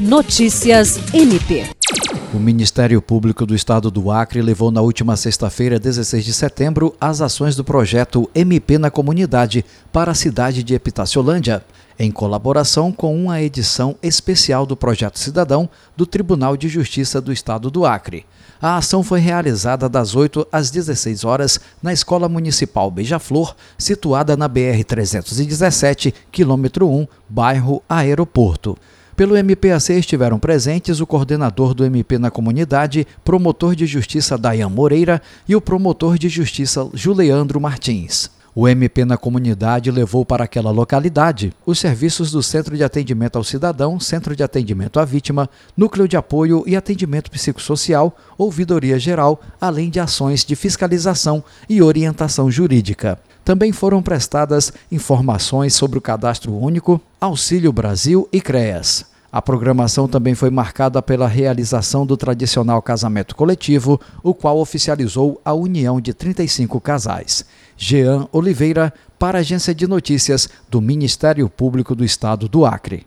Notícias MP. O Ministério Público do Estado do Acre levou na última sexta-feira, 16 de setembro, as ações do projeto MP na Comunidade para a cidade de Epitaciolândia, em colaboração com uma edição especial do Projeto Cidadão do Tribunal de Justiça do Estado do Acre. A ação foi realizada das 8 às 16 horas na Escola Municipal Beija-Flor, situada na BR 317, quilômetro 1, bairro Aeroporto. Pelo MPAC estiveram presentes o coordenador do MP na comunidade, promotor de justiça Dayan Moreira e o promotor de justiça Juliandro Martins. O MP na comunidade levou para aquela localidade os serviços do Centro de Atendimento ao Cidadão, Centro de Atendimento à Vítima, Núcleo de Apoio e Atendimento Psicossocial, Ouvidoria Geral, além de ações de fiscalização e orientação jurídica. Também foram prestadas informações sobre o Cadastro Único, Auxílio Brasil e CREAS. A programação também foi marcada pela realização do tradicional casamento coletivo, o qual oficializou a união de 35 casais. Jean Oliveira, para a Agência de Notícias do Ministério Público do Estado do Acre.